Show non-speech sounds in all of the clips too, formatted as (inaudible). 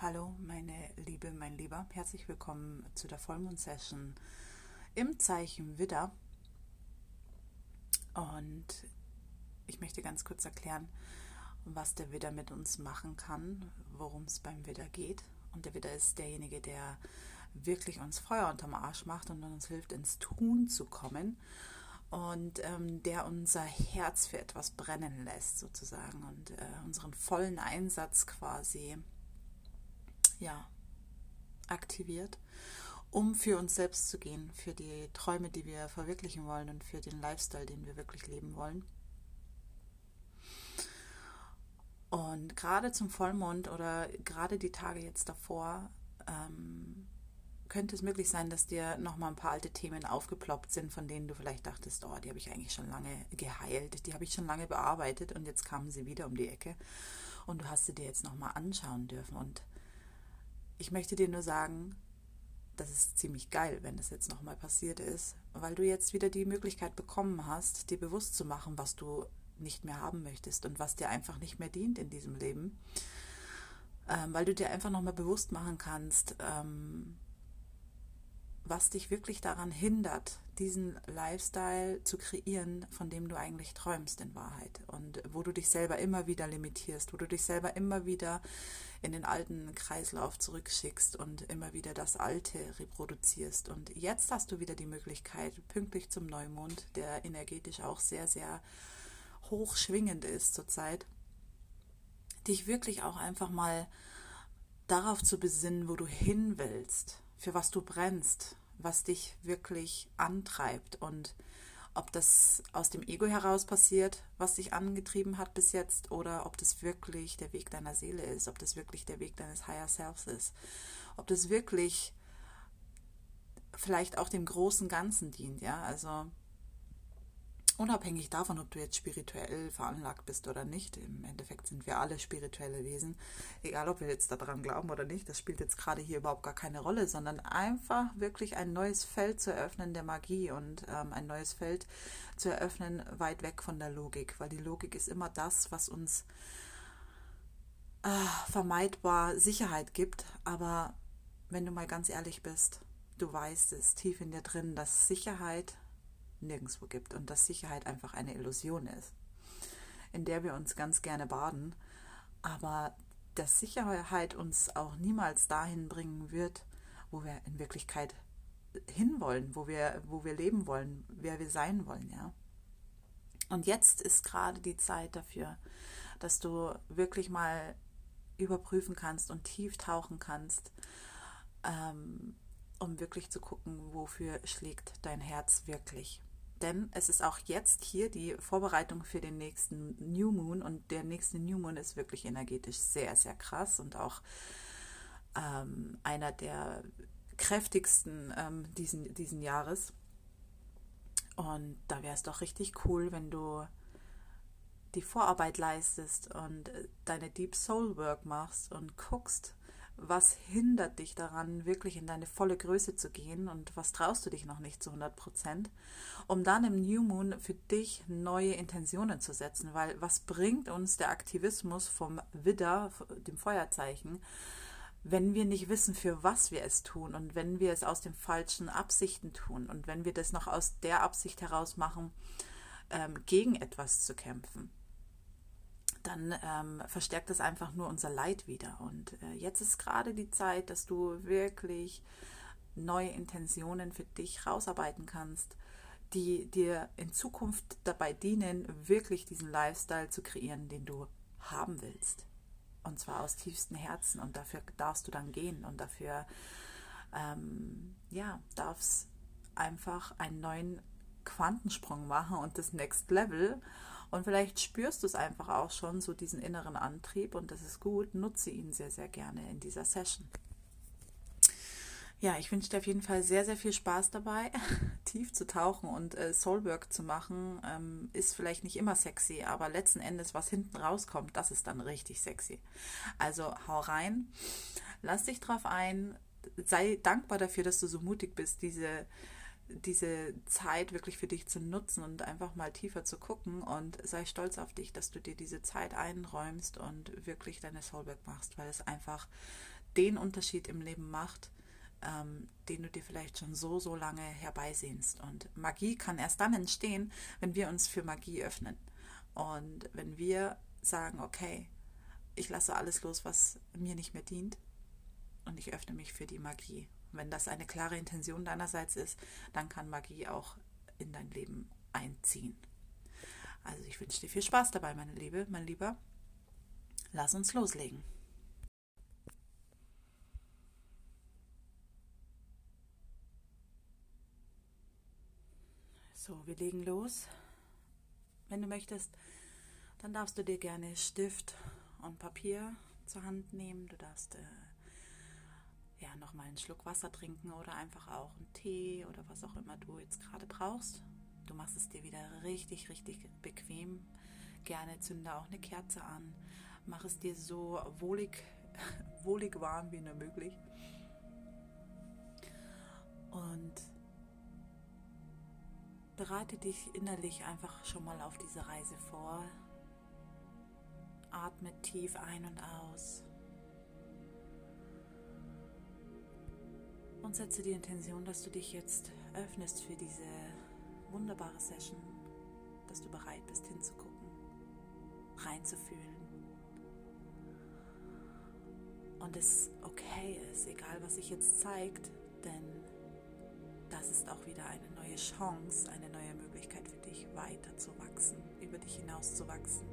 Hallo, meine Liebe, mein Lieber. Herzlich willkommen zu der Vollmond-Session im Zeichen Widder. Und ich möchte ganz kurz erklären, was der Widder mit uns machen kann, worum es beim Widder geht. Und der Widder ist derjenige, der wirklich uns Feuer unterm Arsch macht und uns hilft, ins Tun zu kommen. Und ähm, der unser Herz für etwas brennen lässt, sozusagen, und äh, unseren vollen Einsatz quasi ja, aktiviert, um für uns selbst zu gehen, für die Träume, die wir verwirklichen wollen und für den Lifestyle, den wir wirklich leben wollen. Und gerade zum Vollmond oder gerade die Tage jetzt davor ähm, könnte es möglich sein, dass dir nochmal ein paar alte Themen aufgeploppt sind, von denen du vielleicht dachtest, oh, die habe ich eigentlich schon lange geheilt, die habe ich schon lange bearbeitet und jetzt kamen sie wieder um die Ecke und du hast sie dir jetzt nochmal anschauen dürfen. Und ich möchte dir nur sagen, das ist ziemlich geil, wenn es jetzt nochmal passiert ist, weil du jetzt wieder die Möglichkeit bekommen hast, dir bewusst zu machen, was du nicht mehr haben möchtest und was dir einfach nicht mehr dient in diesem Leben. Ähm, weil du dir einfach nochmal bewusst machen kannst, ähm, was dich wirklich daran hindert, diesen Lifestyle zu kreieren, von dem du eigentlich träumst in Wahrheit und wo du dich selber immer wieder limitierst, wo du dich selber immer wieder in den alten Kreislauf zurückschickst und immer wieder das Alte reproduzierst. Und jetzt hast du wieder die Möglichkeit, pünktlich zum Neumond, der energetisch auch sehr, sehr hoch schwingend ist zurzeit, dich wirklich auch einfach mal darauf zu besinnen, wo du hin willst, für was du brennst, was dich wirklich antreibt und ob das aus dem Ego heraus passiert, was dich angetrieben hat bis jetzt, oder ob das wirklich der Weg deiner Seele ist, ob das wirklich der Weg deines Higher Selves ist, ob das wirklich vielleicht auch dem großen Ganzen dient, ja, also unabhängig davon, ob du jetzt spirituell veranlagt bist oder nicht, im Endeffekt sind wir alle spirituelle Wesen, egal ob wir jetzt daran glauben oder nicht, das spielt jetzt gerade hier überhaupt gar keine Rolle, sondern einfach wirklich ein neues Feld zu eröffnen der Magie und ähm, ein neues Feld zu eröffnen weit weg von der Logik, weil die Logik ist immer das, was uns äh, vermeidbar Sicherheit gibt, aber wenn du mal ganz ehrlich bist, du weißt es tief in dir drin, dass Sicherheit nirgendwo gibt und dass Sicherheit einfach eine Illusion ist, in der wir uns ganz gerne baden, aber dass Sicherheit uns auch niemals dahin bringen wird, wo wir in Wirklichkeit hinwollen, wo wir, wo wir leben wollen, wer wir sein wollen, ja. Und jetzt ist gerade die Zeit dafür, dass du wirklich mal überprüfen kannst und tief tauchen kannst, ähm, um wirklich zu gucken, wofür schlägt dein Herz wirklich denn es ist auch jetzt hier die Vorbereitung für den nächsten New Moon und der nächste New Moon ist wirklich energetisch sehr, sehr krass und auch ähm, einer der kräftigsten ähm, diesen, diesen Jahres. Und da wäre es doch richtig cool, wenn du die Vorarbeit leistest und äh, deine Deep Soul Work machst und guckst, was hindert dich daran, wirklich in deine volle Größe zu gehen? Und was traust du dich noch nicht zu 100 Prozent, um dann im New Moon für dich neue Intentionen zu setzen, weil was bringt uns der Aktivismus vom Widder, dem Feuerzeichen, wenn wir nicht wissen, für was wir es tun und wenn wir es aus den falschen Absichten tun und wenn wir das noch aus der Absicht heraus machen, ähm, gegen etwas zu kämpfen dann ähm, verstärkt das einfach nur unser Leid wieder. Und äh, jetzt ist gerade die Zeit, dass du wirklich neue Intentionen für dich rausarbeiten kannst, die dir in Zukunft dabei dienen, wirklich diesen Lifestyle zu kreieren, den du haben willst. Und zwar aus tiefstem Herzen. Und dafür darfst du dann gehen. Und dafür, ähm, ja, darfst einfach einen neuen Quantensprung machen und das Next Level. Und vielleicht spürst du es einfach auch schon, so diesen inneren Antrieb und das ist gut. Nutze ihn sehr, sehr gerne in dieser Session. Ja, ich wünsche dir auf jeden Fall sehr, sehr viel Spaß dabei. (laughs) Tief zu tauchen und äh, Soulwork zu machen, ähm, ist vielleicht nicht immer sexy, aber letzten Endes, was hinten rauskommt, das ist dann richtig sexy. Also hau rein, lass dich drauf ein, sei dankbar dafür, dass du so mutig bist, diese diese Zeit wirklich für dich zu nutzen und einfach mal tiefer zu gucken und sei stolz auf dich, dass du dir diese Zeit einräumst und wirklich deine Soulwork machst, weil es einfach den Unterschied im Leben macht, ähm, den du dir vielleicht schon so, so lange herbeisehnst. Und Magie kann erst dann entstehen, wenn wir uns für Magie öffnen. Und wenn wir sagen, okay, ich lasse alles los, was mir nicht mehr dient und ich öffne mich für die Magie. Wenn das eine klare Intention deinerseits ist, dann kann Magie auch in dein Leben einziehen. Also ich wünsche dir viel Spaß dabei, meine Liebe, mein Lieber. Lass uns loslegen. So, wir legen los. Wenn du möchtest, dann darfst du dir gerne Stift und Papier zur Hand nehmen. Du darfst äh, ja nochmal einen Schluck Wasser trinken oder einfach auch einen Tee oder was auch immer du jetzt gerade brauchst. Du machst es dir wieder richtig, richtig bequem. Gerne zünde auch eine Kerze an. Mach es dir so wohlig, (laughs) wohlig warm wie nur möglich. Und bereite dich innerlich einfach schon mal auf diese Reise vor. Atme tief ein und aus. Und setze die Intention, dass du dich jetzt öffnest für diese wunderbare Session, dass du bereit bist hinzugucken, reinzufühlen. Und es okay ist, egal was sich jetzt zeigt, denn das ist auch wieder eine neue Chance, eine neue Möglichkeit für dich, weiter zu wachsen, über dich hinaus zu wachsen.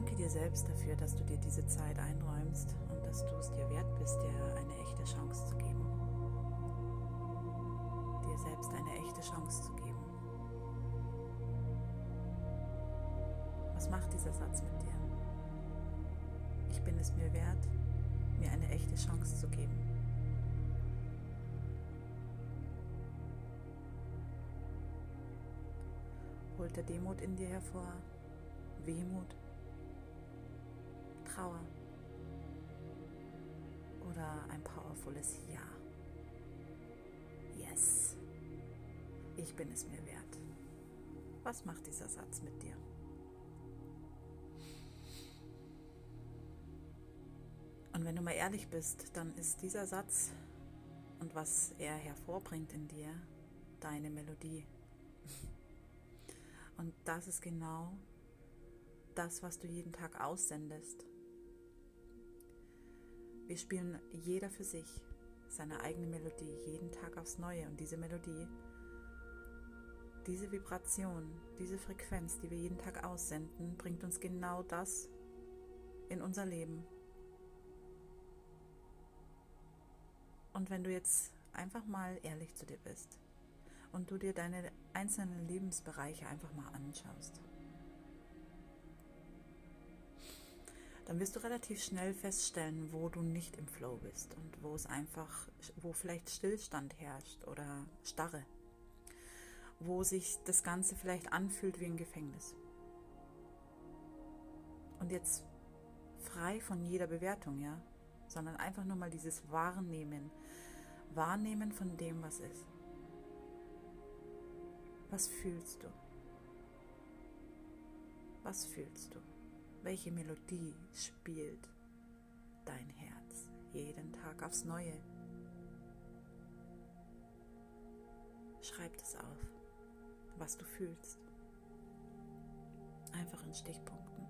Danke dir selbst dafür, dass du dir diese Zeit einräumst und dass du es dir wert bist, dir eine echte Chance zu geben. Dir selbst eine echte Chance zu geben. Was macht dieser Satz mit dir? Ich bin es mir wert, mir eine echte Chance zu geben. holt der Demut in dir hervor, Wehmut, Trauer oder ein powervolles Ja. Yes, ich bin es mir wert. Was macht dieser Satz mit dir? Und wenn du mal ehrlich bist, dann ist dieser Satz und was er hervorbringt in dir deine Melodie. (laughs) Und das ist genau das, was du jeden Tag aussendest. Wir spielen jeder für sich seine eigene Melodie, jeden Tag aufs Neue. Und diese Melodie, diese Vibration, diese Frequenz, die wir jeden Tag aussenden, bringt uns genau das in unser Leben. Und wenn du jetzt einfach mal ehrlich zu dir bist, und du dir deine einzelnen Lebensbereiche einfach mal anschaust. Dann wirst du relativ schnell feststellen, wo du nicht im Flow bist und wo es einfach, wo vielleicht Stillstand herrscht oder Starre, wo sich das Ganze vielleicht anfühlt wie ein Gefängnis. Und jetzt frei von jeder Bewertung, ja, sondern einfach nur mal dieses Wahrnehmen, Wahrnehmen von dem, was ist. Was fühlst du? Was fühlst du? Welche Melodie spielt dein Herz jeden Tag aufs Neue? Schreib es auf, was du fühlst. Einfach in Stichpunkten.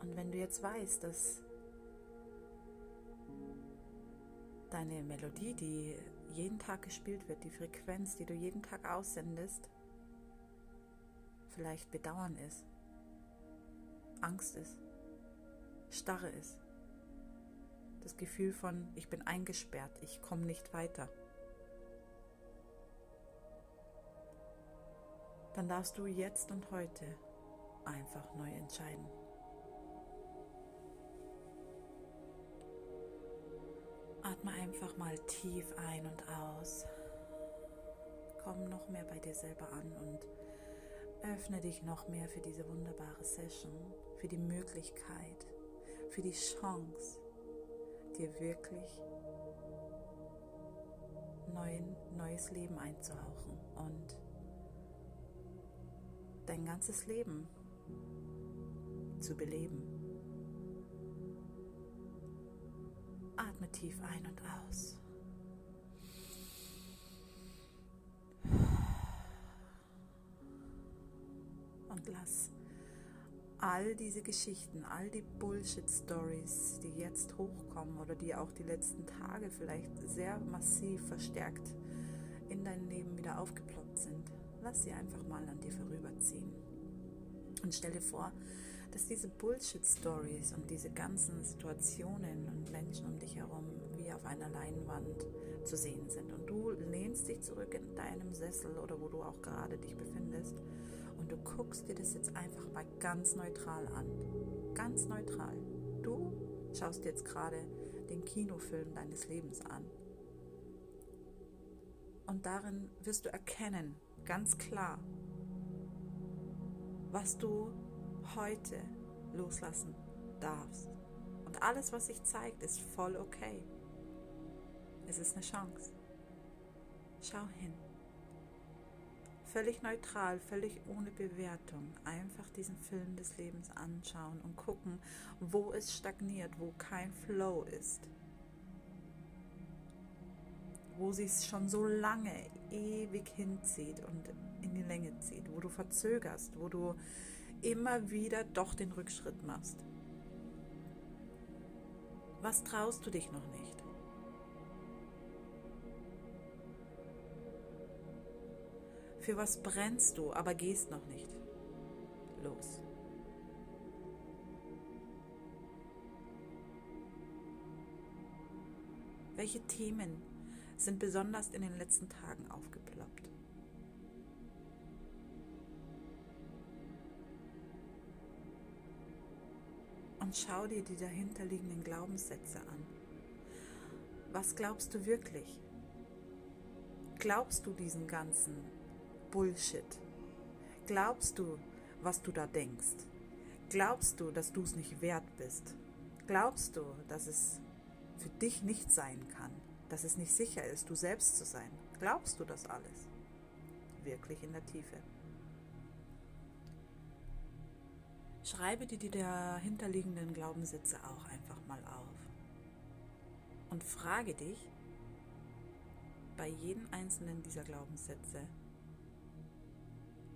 Und wenn du jetzt weißt, dass deine Melodie, die jeden Tag gespielt wird, die Frequenz, die du jeden Tag aussendest, vielleicht Bedauern ist, Angst ist, Starre ist, das Gefühl von, ich bin eingesperrt, ich komme nicht weiter. Dann darfst du jetzt und heute einfach neu entscheiden. Atme einfach mal tief ein und aus. Komm noch mehr bei dir selber an und öffne dich noch mehr für diese wunderbare Session, für die Möglichkeit, für die Chance, dir wirklich neuen, neues Leben einzuhauchen und dein ganzes Leben zu beleben. Atme tief ein und aus. Und lass all diese Geschichten, all die Bullshit-Stories, die jetzt hochkommen oder die auch die letzten Tage vielleicht sehr massiv verstärkt in dein Leben wieder aufgeploppt sind, lass sie einfach mal an dir vorüberziehen. Und stell dir vor, dass diese Bullshit-Stories und diese ganzen Situationen und Menschen um dich herum wie auf einer Leinwand zu sehen sind. Und du lehnst dich zurück in deinem Sessel oder wo du auch gerade dich befindest und du guckst dir das jetzt einfach mal ganz neutral an. Ganz neutral. Du schaust jetzt gerade den Kinofilm deines Lebens an. Und darin wirst du erkennen, ganz klar, was du heute loslassen darfst. Und alles, was sich zeigt, ist voll okay. Es ist eine Chance. Schau hin völlig neutral, völlig ohne Bewertung, einfach diesen Film des Lebens anschauen und gucken, wo es stagniert, wo kein Flow ist, wo sie es schon so lange ewig hinzieht und in die Länge zieht, wo du verzögerst, wo du immer wieder doch den Rückschritt machst. Was traust du dich noch nicht? Für was brennst du, aber gehst noch nicht los? Welche Themen sind besonders in den letzten Tagen aufgeploppt? Und schau dir die dahinterliegenden Glaubenssätze an. Was glaubst du wirklich? Glaubst du diesen ganzen Bullshit. Glaubst du, was du da denkst? Glaubst du, dass du es nicht wert bist? Glaubst du, dass es für dich nicht sein kann? Dass es nicht sicher ist, du selbst zu sein? Glaubst du das alles? Wirklich in der Tiefe. Schreibe dir die dahinterliegenden Glaubenssätze auch einfach mal auf. Und frage dich bei jedem einzelnen dieser Glaubenssätze,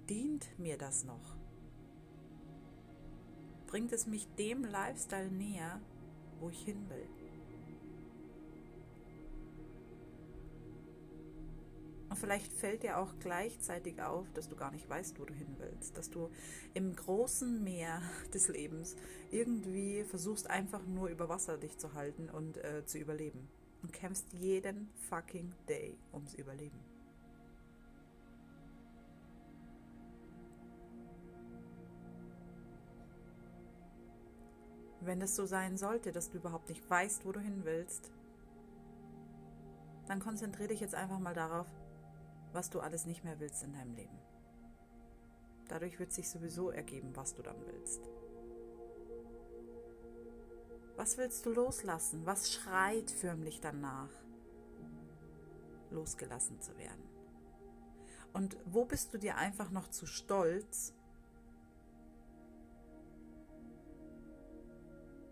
Dient mir das noch? Bringt es mich dem Lifestyle näher, wo ich hin will? Und vielleicht fällt dir auch gleichzeitig auf, dass du gar nicht weißt, wo du hin willst. Dass du im großen Meer (laughs) des Lebens irgendwie versuchst, einfach nur über Wasser dich zu halten und äh, zu überleben. Und kämpfst jeden fucking Day ums Überleben. Wenn es so sein sollte, dass du überhaupt nicht weißt, wo du hin willst, dann konzentriere dich jetzt einfach mal darauf, was du alles nicht mehr willst in deinem Leben. Dadurch wird sich sowieso ergeben, was du dann willst. Was willst du loslassen? Was schreit förmlich danach, losgelassen zu werden? Und wo bist du dir einfach noch zu stolz,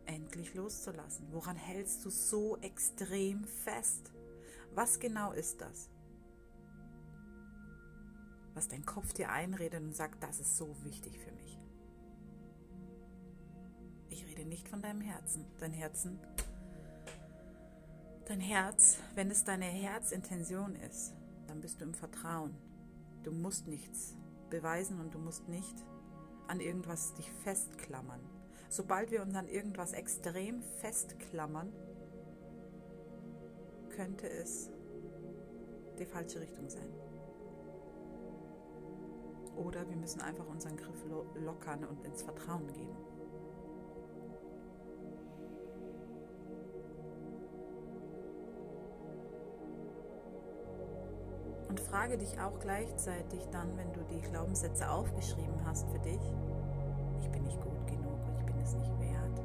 endlich loszulassen? Woran hältst du so extrem fest? Was genau ist das? Was dein Kopf dir einredet und sagt, das ist so wichtig für mich. Ich rede nicht von deinem Herzen. Dein Herzen, dein Herz, wenn es deine Herzintention ist, dann bist du im Vertrauen. Du musst nichts beweisen und du musst nicht an irgendwas dich festklammern sobald wir uns an irgendwas extrem festklammern, könnte es die falsche Richtung sein. Oder wir müssen einfach unseren Griff lockern und ins Vertrauen gehen. Und frage dich auch gleichzeitig dann, wenn du die Glaubenssätze aufgeschrieben hast für dich, ich bin nicht gut genug, es nicht wert.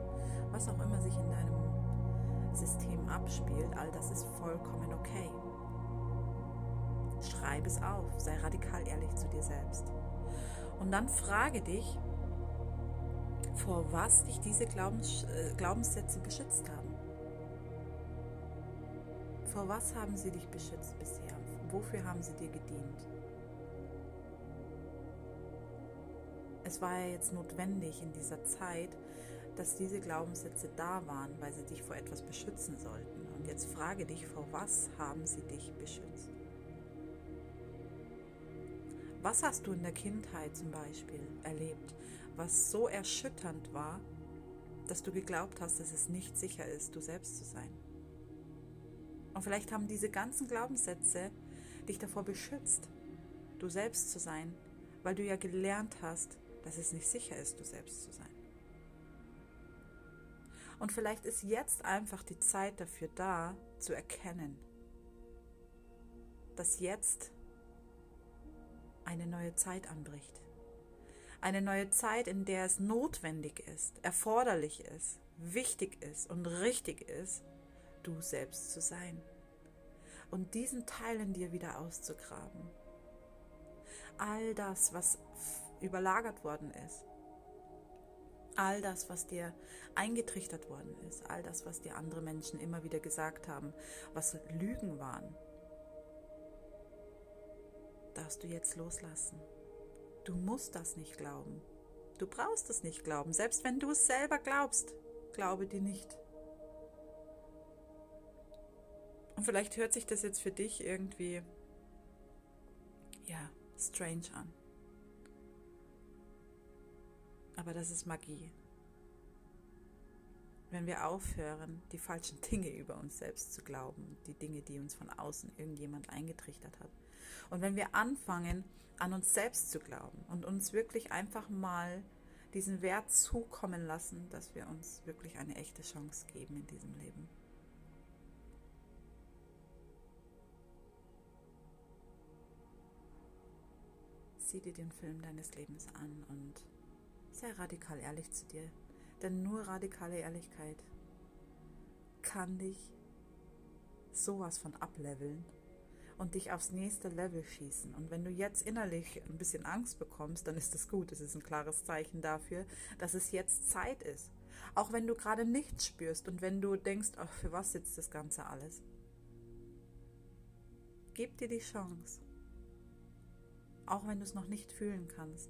Was auch immer sich in deinem System abspielt, all das ist vollkommen okay. Schreib es auf, sei radikal ehrlich zu dir selbst. Und dann frage dich, vor was dich diese Glaubens, äh, Glaubenssätze beschützt haben. Vor was haben sie dich beschützt bisher? Wofür haben sie dir gedient? Es war ja jetzt notwendig in dieser Zeit, dass diese Glaubenssätze da waren, weil sie dich vor etwas beschützen sollten. Und jetzt frage dich, vor was haben sie dich beschützt? Was hast du in der Kindheit zum Beispiel erlebt, was so erschütternd war, dass du geglaubt hast, dass es nicht sicher ist, du selbst zu sein? Und vielleicht haben diese ganzen Glaubenssätze dich davor beschützt, du selbst zu sein, weil du ja gelernt hast, dass es nicht sicher ist, du selbst zu sein. Und vielleicht ist jetzt einfach die Zeit dafür da, zu erkennen, dass jetzt eine neue Zeit anbricht. Eine neue Zeit, in der es notwendig ist, erforderlich ist, wichtig ist und richtig ist, du selbst zu sein. Und diesen Teil in dir wieder auszugraben. All das, was überlagert worden ist. All das, was dir eingetrichtert worden ist. All das, was dir andere Menschen immer wieder gesagt haben, was Lügen waren darfst du jetzt loslassen. Du musst das nicht glauben. Du brauchst es nicht glauben. Selbst wenn du es selber glaubst, glaube dir nicht. Und vielleicht hört sich das jetzt für dich irgendwie, ja, strange an. Aber das ist Magie. Wenn wir aufhören, die falschen Dinge über uns selbst zu glauben, die Dinge, die uns von außen irgendjemand eingetrichtert hat, und wenn wir anfangen, an uns selbst zu glauben und uns wirklich einfach mal diesen Wert zukommen lassen, dass wir uns wirklich eine echte Chance geben in diesem Leben. Sieh dir den Film deines Lebens an und sei radikal ehrlich zu dir. Denn nur radikale Ehrlichkeit kann dich sowas von ableveln und dich aufs nächste Level schießen. Und wenn du jetzt innerlich ein bisschen Angst bekommst, dann ist das gut. Es ist ein klares Zeichen dafür, dass es jetzt Zeit ist. Auch wenn du gerade nichts spürst und wenn du denkst, ach, für was sitzt das Ganze alles? Gib dir die Chance, auch wenn du es noch nicht fühlen kannst,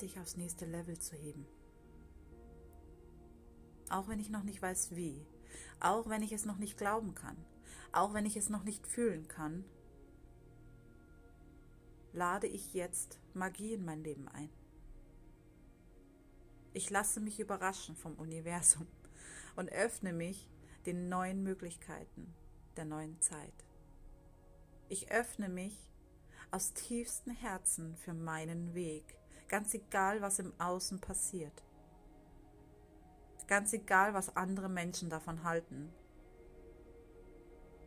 dich aufs nächste Level zu heben. Auch wenn ich noch nicht weiß wie, auch wenn ich es noch nicht glauben kann, auch wenn ich es noch nicht fühlen kann, lade ich jetzt Magie in mein Leben ein. Ich lasse mich überraschen vom Universum (laughs) und öffne mich den neuen Möglichkeiten der neuen Zeit. Ich öffne mich aus tiefstem Herzen für meinen Weg, ganz egal, was im Außen passiert. Ganz egal, was andere Menschen davon halten.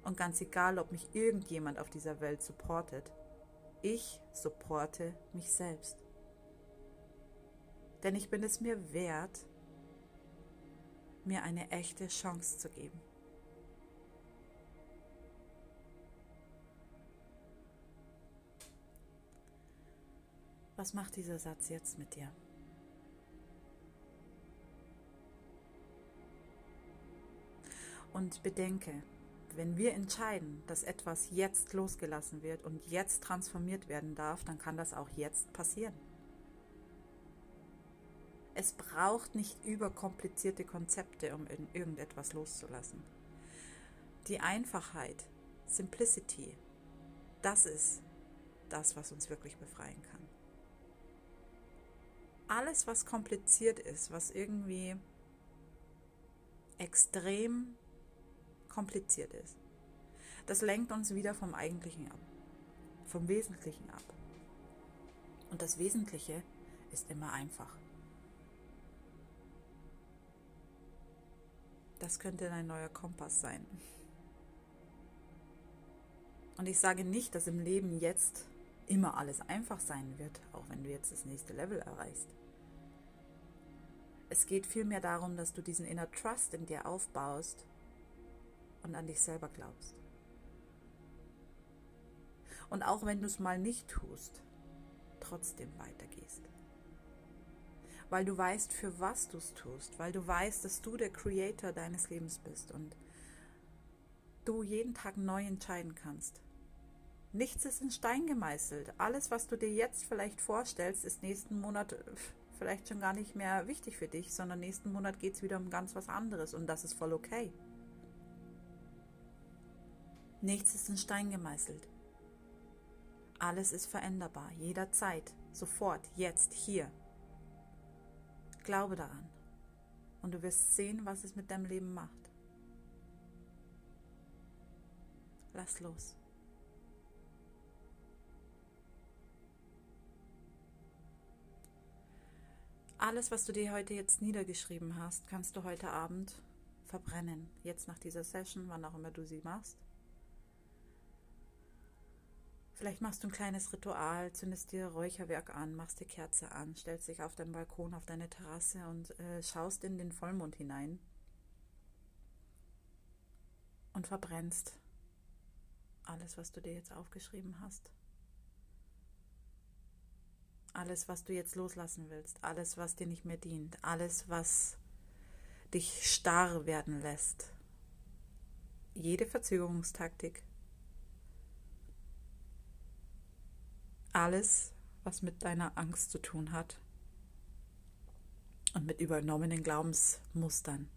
Und ganz egal, ob mich irgendjemand auf dieser Welt supportet. Ich supporte mich selbst. Denn ich bin es mir wert, mir eine echte Chance zu geben. Was macht dieser Satz jetzt mit dir? Und bedenke, wenn wir entscheiden, dass etwas jetzt losgelassen wird und jetzt transformiert werden darf, dann kann das auch jetzt passieren. Es braucht nicht überkomplizierte Konzepte, um irgendetwas loszulassen. Die Einfachheit, Simplicity, das ist das, was uns wirklich befreien kann. Alles, was kompliziert ist, was irgendwie extrem kompliziert ist. Das lenkt uns wieder vom Eigentlichen ab, vom Wesentlichen ab. Und das Wesentliche ist immer einfach. Das könnte dein neuer Kompass sein. Und ich sage nicht, dass im Leben jetzt immer alles einfach sein wird, auch wenn du jetzt das nächste Level erreichst. Es geht vielmehr darum, dass du diesen Inner Trust in dir aufbaust und an dich selber glaubst. Und auch wenn du es mal nicht tust, trotzdem weitergehst. Weil du weißt, für was du es tust, weil du weißt, dass du der Creator deines Lebens bist und du jeden Tag neu entscheiden kannst. Nichts ist in Stein gemeißelt. Alles, was du dir jetzt vielleicht vorstellst, ist nächsten Monat äh, vielleicht schon gar nicht mehr wichtig für dich, sondern nächsten Monat geht es wieder um ganz was anderes und das ist voll okay. Nichts ist in Stein gemeißelt. Alles ist veränderbar, jederzeit, sofort, jetzt, hier. Glaube daran und du wirst sehen, was es mit deinem Leben macht. Lass los. Alles, was du dir heute jetzt niedergeschrieben hast, kannst du heute Abend verbrennen. Jetzt nach dieser Session, wann auch immer du sie machst. Vielleicht machst du ein kleines Ritual, zündest dir Räucherwerk an, machst die Kerze an, stellst dich auf deinen Balkon, auf deine Terrasse und äh, schaust in den Vollmond hinein und verbrennst alles, was du dir jetzt aufgeschrieben hast. Alles, was du jetzt loslassen willst, alles, was dir nicht mehr dient, alles, was dich starr werden lässt. Jede Verzögerungstaktik, alles, was mit deiner Angst zu tun hat und mit übernommenen Glaubensmustern,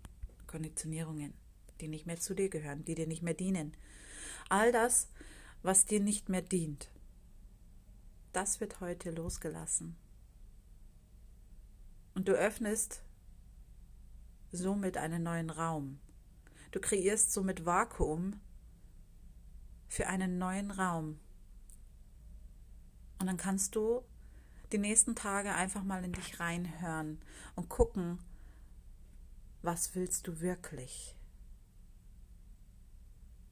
Konditionierungen, die nicht mehr zu dir gehören, die dir nicht mehr dienen. All das, was dir nicht mehr dient, das wird heute losgelassen. Und du öffnest somit einen neuen Raum. Du kreierst somit Vakuum für einen neuen Raum, und dann kannst du die nächsten Tage einfach mal in dich reinhören und gucken, was willst du wirklich?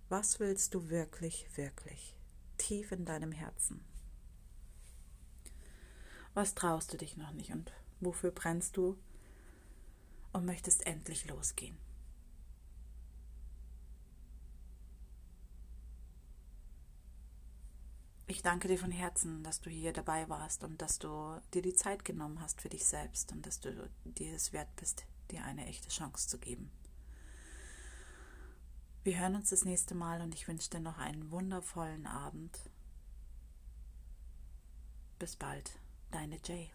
Was willst du wirklich, wirklich? Tief in deinem Herzen. Was traust du dich noch nicht und wofür brennst du und möchtest endlich losgehen? Ich danke dir von Herzen, dass du hier dabei warst und dass du dir die Zeit genommen hast für dich selbst und dass du dir es wert bist, dir eine echte Chance zu geben. Wir hören uns das nächste Mal und ich wünsche dir noch einen wundervollen Abend. Bis bald, deine Jay.